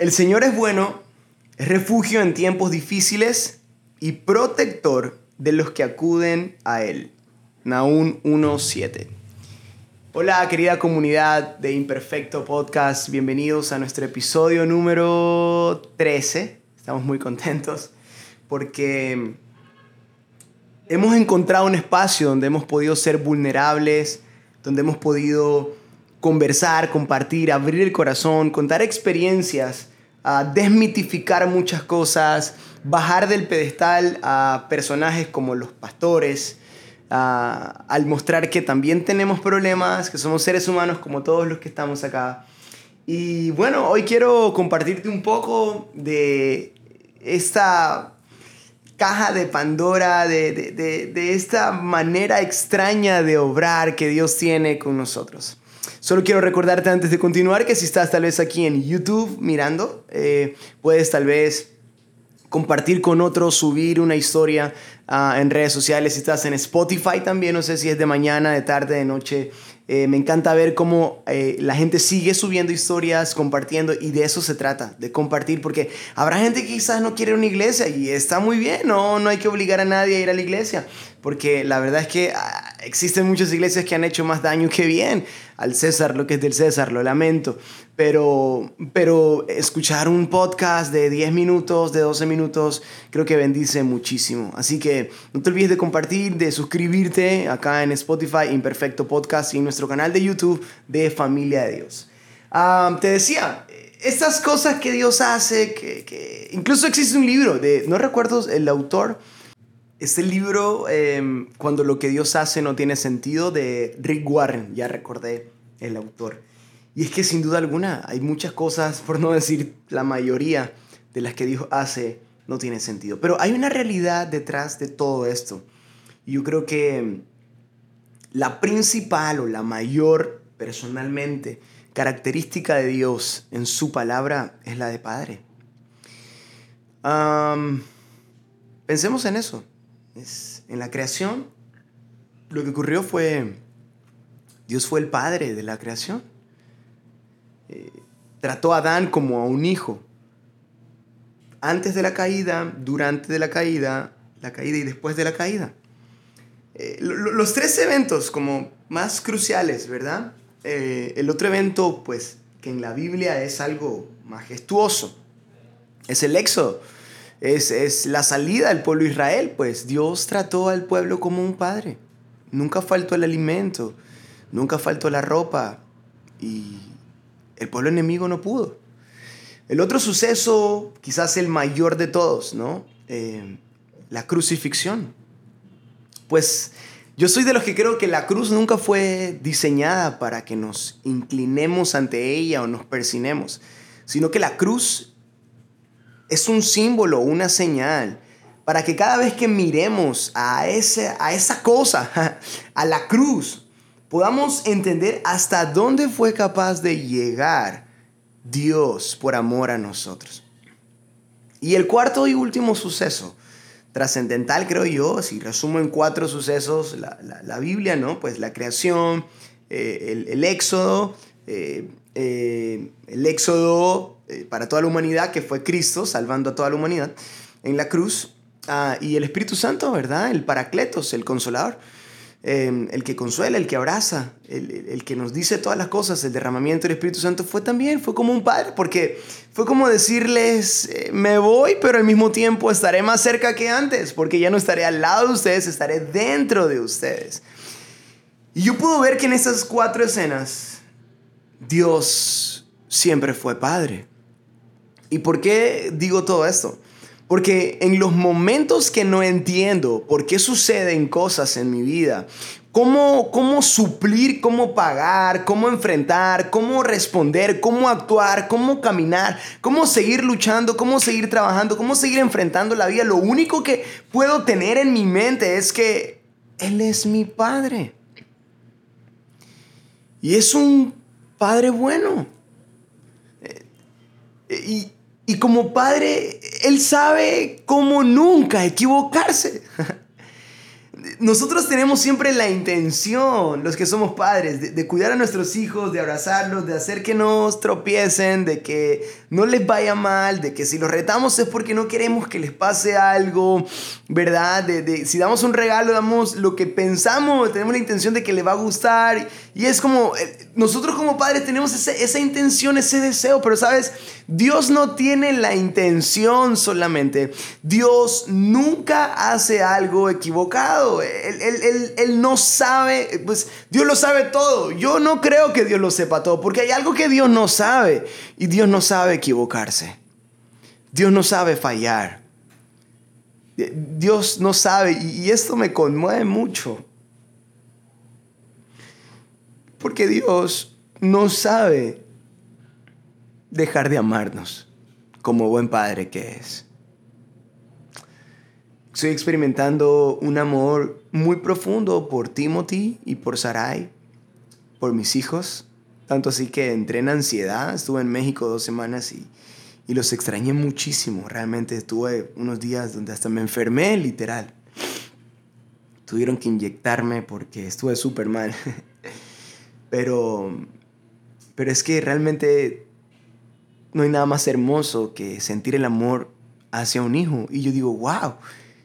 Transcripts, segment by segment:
El Señor es bueno, es refugio en tiempos difíciles y protector de los que acuden a Él. Naún 1.7. Hola querida comunidad de Imperfecto Podcast, bienvenidos a nuestro episodio número 13. Estamos muy contentos porque hemos encontrado un espacio donde hemos podido ser vulnerables, donde hemos podido conversar, compartir, abrir el corazón, contar experiencias, desmitificar muchas cosas, bajar del pedestal a personajes como los pastores, al mostrar que también tenemos problemas, que somos seres humanos como todos los que estamos acá. Y bueno, hoy quiero compartirte un poco de esta caja de Pandora, de, de, esta manera extraña de obrar que Dios tiene con nosotros. Solo quiero recordarte antes de continuar que si estás tal vez aquí en YouTube mirando, eh, puedes tal vez compartir con otros, subir una historia ah, en redes sociales. Si estás en Spotify también, no sé si es de mañana, de tarde, de noche. Eh, me encanta ver cómo eh, la gente sigue subiendo historias, compartiendo, y de eso se trata, de compartir, porque habrá gente que quizás no quiere una iglesia y está muy bien, no, no hay que obligar a nadie a ir a la iglesia, porque la verdad es que existen muchas iglesias que han hecho más daño que bien al César, lo que es del César, lo lamento, pero, pero escuchar un podcast de 10 minutos, de 12 minutos, creo que bendice muchísimo. Así que no te olvides de compartir, de suscribirte acá en Spotify, Imperfecto Podcast y en nuestro canal de YouTube de Familia de Dios. Ah, te decía, estas cosas que Dios hace, que, que, incluso existe un libro de, no recuerdo el autor, este libro, em, Cuando lo que Dios hace no tiene sentido, de Rick Warren, ya recordé el autor. Y es que sin duda alguna hay muchas cosas, por no decir la mayoría de las que Dios hace, no tiene sentido. Pero hay una realidad detrás de todo esto. Y yo creo que la principal o la mayor, personalmente, característica de Dios en su palabra es la de Padre. pensemos en eso en la creación, lo que ocurrió fue, Dios fue el padre de la creación. Eh, trató a Adán como a un hijo. Antes de la caída, durante de la caída, la caída y después de la caída. Eh, los tres eventos como más cruciales, ¿verdad? Eh, el otro evento, pues, que en la Biblia es algo majestuoso, es el éxodo es, la salida del pueblo de Israel, pues Dios trató al pueblo como un padre. Nunca faltó el alimento, nunca faltó la ropa y el pueblo enemigo no pudo. El otro suceso, quizás el mayor de todos, ¿no? Eh, la crucifixión. Pues yo soy de los que creo que la cruz nunca fue diseñada para que nos inclinemos ante ella o nos persinemos, sino que la cruz es un símbolo, una señal, para que cada vez que miremos a, ese, a esa cosa, a la cruz, podamos entender hasta dónde fue capaz de llegar Dios por amor a nosotros. Y el cuarto y último suceso, trascendental creo yo, si resumo en cuatro sucesos la, Biblia, ¿no? Pues la creación, eh, el, éxodo, eh, eh, el éxodo eh, para toda la humanidad, que fue Cristo salvando a toda la humanidad en la cruz, ah, y el Espíritu Santo, ¿verdad? El Paracletos, el Consolador, em, el que consuela, el que abraza, el, que nos dice todas las cosas, el derramamiento del Espíritu Santo fue también, fue como un padre, porque fue como decirles, eh, me voy, pero al mismo tiempo estaré más cerca que antes, porque ya no estaré al lado de ustedes, estaré dentro de ustedes. Y yo puedo ver que en estas cuatro escenas, Dios siempre fue padre. ¿Y por qué digo todo esto? Porque en los momentos que no entiendo por qué suceden cosas en mi vida, cómo, cómo suplir, cómo pagar, cómo enfrentar, cómo responder, cómo actuar, cómo caminar, cómo seguir luchando, cómo seguir trabajando, cómo seguir enfrentando la vida, lo único que puedo tener en mi mente es que Él es mi Padre. Y es un Padre bueno. Eh, y, y como padre, Él sabe cómo nunca equivocarse. Nosotros tenemos siempre la intención, los que somos padres, de, cuidar a nuestros hijos, de abrazarlos, de hacer que no tropiecen, de que no les vaya mal, de que si los retamos es porque no queremos que les pase algo, ¿verdad? De, si damos un regalo, damos lo que pensamos, tenemos la intención de que le va a gustar. Y es como, eh, nosotros como padres tenemos esa intención, ese deseo, pero sabes, Dios no tiene la intención solamente. Dios nunca hace algo equivocado. Él, no sabe, pues Dios lo sabe todo. Yo no creo que Dios lo sepa todo, porque hay algo que Dios no sabe. Y Dios no sabe equivocarse. Dios no sabe fallar. Dios no sabe, y esto me conmueve mucho. Porque Dios no sabe dejar de amarnos como buen padre que es. Estoy experimentando un amor muy profundo por Timothy y por Sarai, por mis hijos. Tanto así que entré en ansiedad. Estuve en México dos semanas y, y los extrañé muchísimo. Realmente estuve unos días donde hasta me enfermé, literal. Tuvieron que inyectarme porque estuve súper mal. Pero, pero es que realmente no hay nada más hermoso que sentir el amor hacia un hijo. Y yo digo, wow,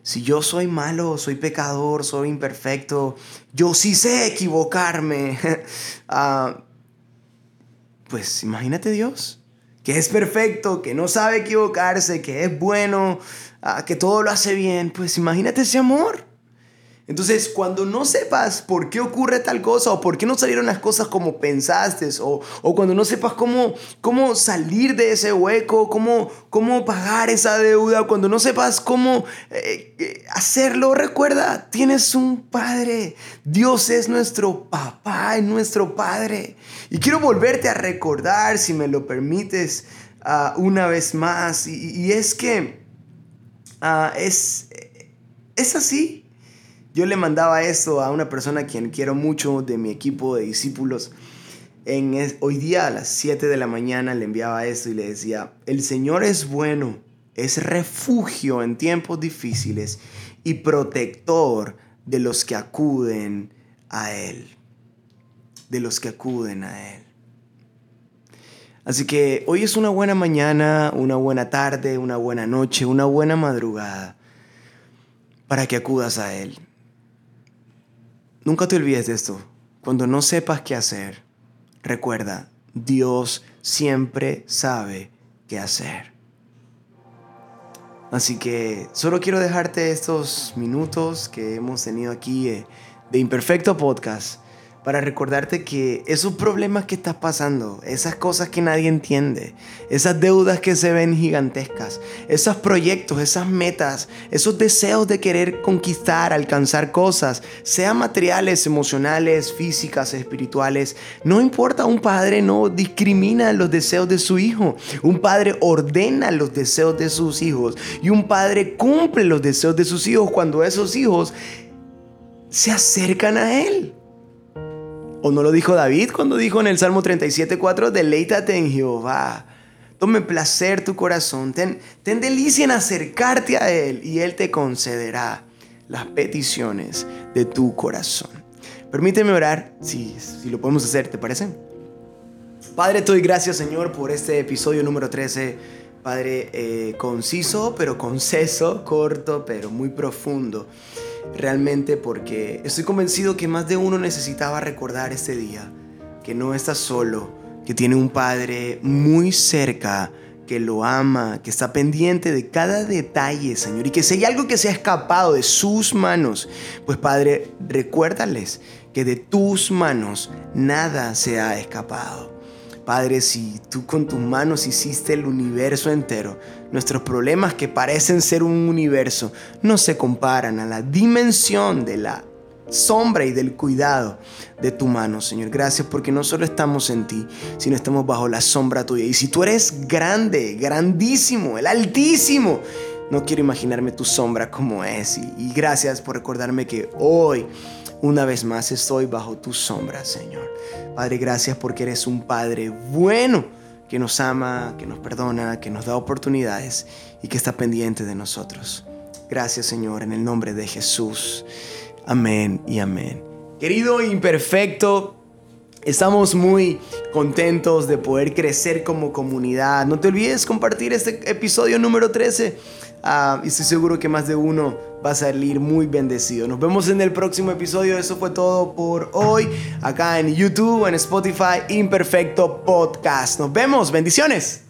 si yo soy malo, soy pecador, soy imperfecto, yo sí sé equivocarme. Ah, pues imagínate Dios, que es perfecto, que no sabe equivocarse, que es bueno, ah, que todo lo hace bien. Pues imagínate ese amor. Entonces, cuando no sepas por qué ocurre tal cosa o por qué no salieron las cosas como pensaste o, cuando no sepas cómo, cómo salir de ese hueco, cómo, cómo pagar esa deuda, cuando no sepas cómo eh, eh, hacerlo, recuerda, tienes un Padre. Dios es nuestro papá, es nuestro Padre. Y quiero volverte a recordar, si me lo permites, ah, una vez más. Y, es que ah, es, es así. Yo le mandaba esto a una persona a quien quiero mucho de mi equipo de discípulos. En hoy día a las 7 de la mañana le enviaba esto y le decía, el Señor es bueno, es refugio en tiempos difíciles y protector de los que acuden a Él. De los que acuden a Él. Así que hoy es una buena mañana, una buena tarde, una buena noche, una buena madrugada para que acudas a Él. Nunca te olvides de esto. Cuando no sepas qué hacer, recuerda, Dios siempre sabe qué hacer. Así que solo quiero dejarte estos minutos que hemos tenido aquí eh, de Imperfecto Podcast para recordarte que esos problemas que estás pasando, esas cosas que nadie entiende, esas deudas que se ven gigantescas, esos proyectos, esas metas, esos deseos de querer conquistar, alcanzar cosas, sean materiales, emocionales, físicas, espirituales, no importa, un padre no discrimina los deseos de su hijo, un padre ordena los deseos de sus hijos y un padre cumple los deseos de sus hijos cuando esos hijos se acercan a él. ¿O no lo dijo David cuando dijo en el Salmo 37.4, deleítate en Jehová? Tome placer tu corazón, ten, ten delicia en acercarte a Él y Él te concederá las peticiones de tu corazón. Permíteme orar, si, si lo podemos hacer, ¿te parece? Padre, te gracias Señor por este episodio número 13. Padre, eh, conciso, pero conceso, corto, pero muy profundo realmente porque estoy convencido que más de uno necesitaba recordar este día, que no está solo, que tiene un Padre muy cerca, que lo ama, que está pendiente de cada detalle, Señor, y que si hay algo que se ha escapado de sus manos, pues Padre, recuérdales que de tus manos nada se ha escapado. Padre, si tú con tus manos hiciste el universo entero, nuestros problemas que parecen ser un universo no se comparan a la dimensión de la sombra y del cuidado de tu mano, Señor. Gracias porque no solo estamos en ti, sino estamos bajo la sombra tuya. Y si tú eres grande, grandísimo, el altísimo, no quiero imaginarme tu sombra como es. Y, y gracias por recordarme que hoy una vez más estoy bajo tu sombra, Señor. Padre, gracias porque eres un Padre bueno que nos ama, que nos perdona, que nos da oportunidades y que está pendiente de nosotros. Gracias, Señor, en el nombre de Jesús. Amén y amén. Querido imperfecto, Estamos muy contentos de poder crecer como comunidad. No te olvides compartir este episodio número 13. Ah, y estoy seguro que más de uno va a salir muy bendecido. Nos vemos en el próximo episodio. Eso fue todo por hoy. Acá en YouTube, en Spotify, Imperfecto Podcast. Nos vemos. Bendiciones.